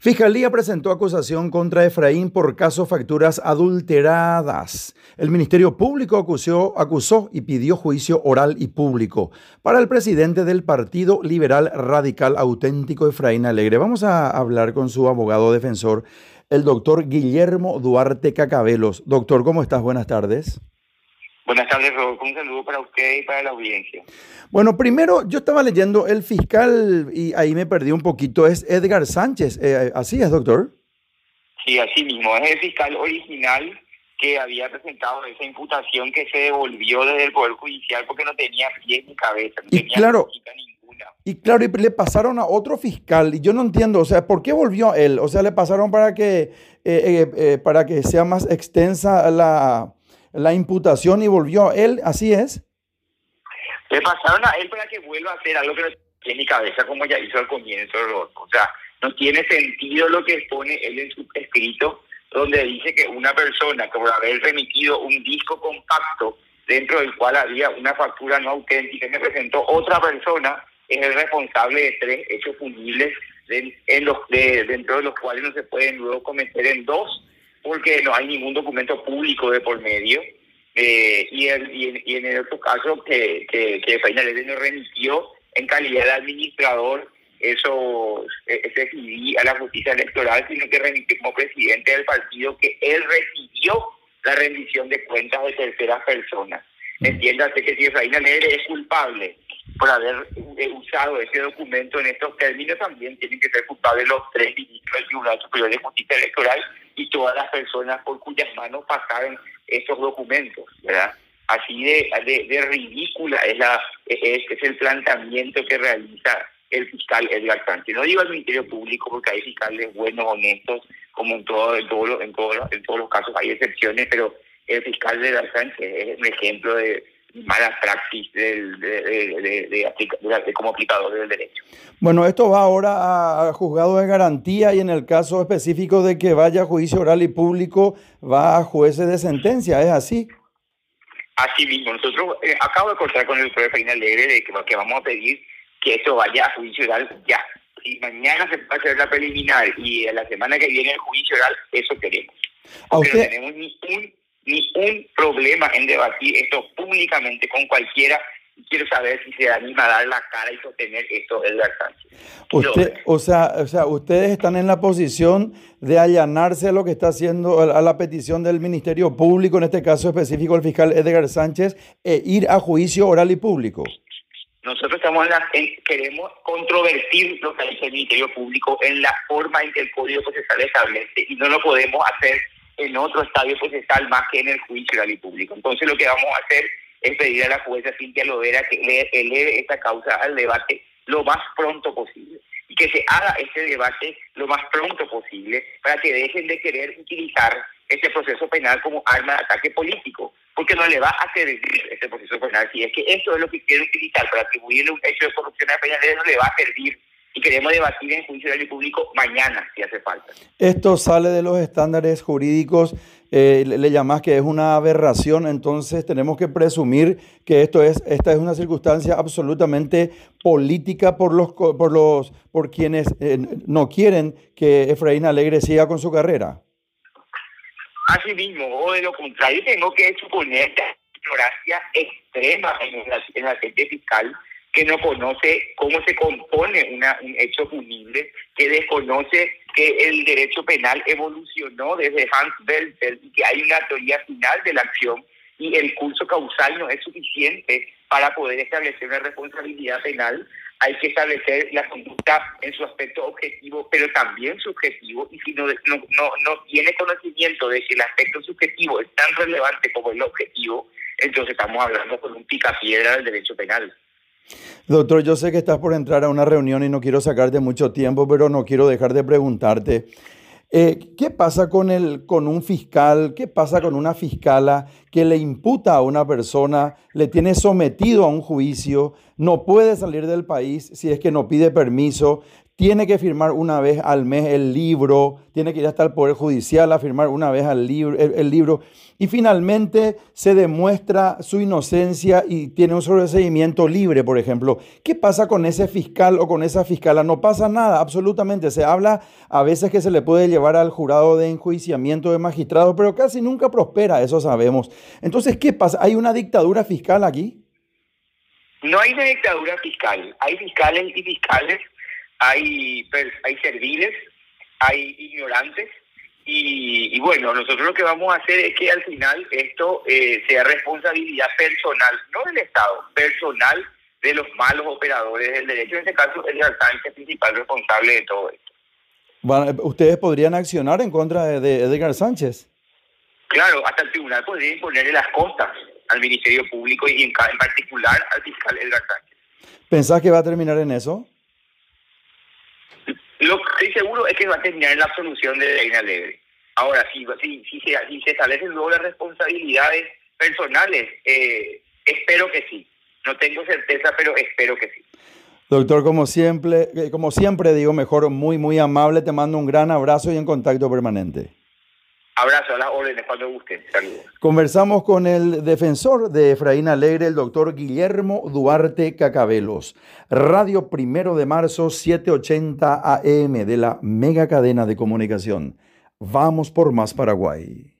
Fiscalía presentó acusación contra Efraín por caso facturas adulteradas. El Ministerio Público acusó, acusó y pidió juicio oral y público para el presidente del Partido Liberal Radical Auténtico Efraín Alegre. Vamos a hablar con su abogado defensor, el doctor Guillermo Duarte Cacabelos. Doctor, ¿cómo estás? Buenas tardes. Buenas tardes, Rodolfo. Un saludo para usted y para la audiencia. Bueno, primero, yo estaba leyendo el fiscal y ahí me perdí un poquito. Es Edgar Sánchez. Eh, ¿Así es, doctor? Sí, así mismo. Es el fiscal original que había presentado esa imputación que se devolvió desde el Poder Judicial porque no tenía pie ni cabeza, no y tenía claro, ninguna. Y claro, y le pasaron a otro fiscal y yo no entiendo, o sea, ¿por qué volvió a él? O sea, le pasaron para que, eh, eh, eh, para que sea más extensa la, la imputación y volvió él, ¿así es? Le pasaron a él para que vuelva a hacer algo que no tiene ni cabeza como ya hizo al comienzo. O sea, no tiene sentido lo que expone él en su escrito, donde dice que una persona que por haber remitido un disco compacto dentro del cual había una factura no auténtica que presentó otra persona, es el responsable de tres hechos punibles en los, de, dentro de los cuales no se pueden luego cometer en dos porque no hay ningún documento público de por medio. Eh, y, el, y, en, y, en, el otro caso que, que, que no remitió en calidad de administrador eso ese CD a la justicia electoral, sino que remitió como presidente del partido que él recibió la rendición de cuentas de terceras personas. Entiéndase que si Efraín Alegre es culpable por haber eh, usado ese documento en estos términos, también tienen que ser culpables los tres ministros del Tribunal Superior de Justicia Electoral y todas las personas por cuyas manos pasaron estos documentos, ¿verdad? Así de, ridícula es, la, es, el planteamiento que realiza el fiscal Edgar Sánchez. No digo al Ministerio Público porque hay fiscales buenos, honestos, como en, todo, en, todo, en, todo, en todos los casos hay excepciones, pero el fiscal Edgar Sánchez es un ejemplo de mala praxis del, de, de, de, como aplicador del derecho. Bueno, esto va ahora a juzgado de garantía y en el caso específico de que vaya a juicio oral y público, va a jueces de sentencia, ¿es así? Así mismo, nosotros eh, acabo de cortar con el juez Reina Alegre de que, que, vamos a pedir que esto vaya a juicio oral ya. Y mañana se va a hacer la preliminar y la semana que viene el juicio oral, eso queremos. Porque no tenemos ni un ni un problema en debatir esto públicamente con cualquiera. Quiero saber si se anima a dar la cara y sostener esto el Sánchez. Usted, o sea, o sea, ustedes están en la posición de allanarse a lo que está haciendo, a la petición del Ministerio Público, en este caso específico el fiscal Edgar Sánchez, e ir a juicio oral y público. Nosotros estamos en la, queremos controvertir lo que dice el Ministerio Público en la forma en que el Código Procesal establece y no lo podemos hacer en otro estadio procesal más que en el juicio y público. Entonces lo que vamos a hacer es pedir a la jueza Cintia Lovera que eleve esta causa al debate lo más pronto posible y que se haga ese debate lo más pronto posible para que dejen de querer utilizar este proceso penal como arma de ataque político, porque no le va a servir este proceso penal. Si es que eso es lo que quiere utilizar para atribuirle un hecho de corrupción a penal, no le va a servir y queremos debatir en juicio del público mañana, si hace falta. Esto sale de los estándares jurídicos, eh, le, le llamás que es una aberración, entonces tenemos que presumir que esto es, esta es una circunstancia absolutamente política por los, por los, por quienes eh, no quieren que Efraín Alegre siga con su carrera. Así mismo, o de lo contrario, tengo que suponer ignorancia extrema en la, en la gente fiscal que no conoce cómo se compone una, un hecho punible, que desconoce que el derecho penal evolucionó desde Hans Belter y que hay una teoría final de la acción y el curso causal no es suficiente para poder establecer una responsabilidad penal. Hay que establecer la conducta en su aspecto objetivo, pero también subjetivo, y si no, no, no, no tiene conocimiento de que el aspecto subjetivo es tan relevante como el objetivo, entonces estamos hablando con un picapiedra del derecho penal. Doctor, yo sé que estás por entrar a una reunión y no quiero sacarte mucho tiempo, pero no quiero dejar de preguntarte. Eh, ¿Qué pasa con, el, con un fiscal? ¿Qué pasa con una fiscala que le imputa a una persona, le tiene sometido a un juicio, no puede salir del país si es que no pide permiso, tiene que firmar una vez al mes el libro, tiene que ir hasta el Poder Judicial a firmar una vez al libro, el, libro, y finalmente se demuestra su inocencia y tiene un sobreseimiento libre, por ejemplo. ¿Qué pasa con ese fiscal o con esa fiscala? No pasa nada, absolutamente. Se habla a veces que se le puede llevar al jurado de enjuiciamiento de magistrados, pero casi nunca prospera, eso sabemos. Entonces, ¿qué pasa? ¿Hay una dictadura fiscal aquí? No hay una dictadura fiscal, hay fiscales y fiscales hay, hay serviles, hay ignorantes, y, bueno, nosotros lo que vamos a hacer es que al final esto eh, sea responsabilidad personal, no del Estado, personal de los malos operadores del derecho. En este caso, el Sánchez principal responsable de todo esto. Bueno, ¿Ustedes podrían accionar en contra de, Edgar Sánchez? Claro, hasta el tribunal podría imponerle las costas al Ministerio Público y en, en particular al fiscal Edgar Sánchez. ¿Pensás que va a terminar en eso? Lo que estoy seguro es que va a terminar en la absolución de Reina Alegre. Ahora, si, si, si, se, si se establecen luego las responsabilidades personales, eh, espero que sí. No tengo certeza, pero espero que sí. Doctor, como siempre, eh, como siempre digo, mejor muy, muy amable, te mando un gran abrazo y en contacto permanente. Abrazo a las órdenes cuando gusten. Saludos. Conversamos con el defensor de Efraín Alegre, el doctor Guillermo Duarte Cacabelos. Radio Primero de Marzo, 780 AM de la mega cadena de comunicación. Vamos por más Paraguay.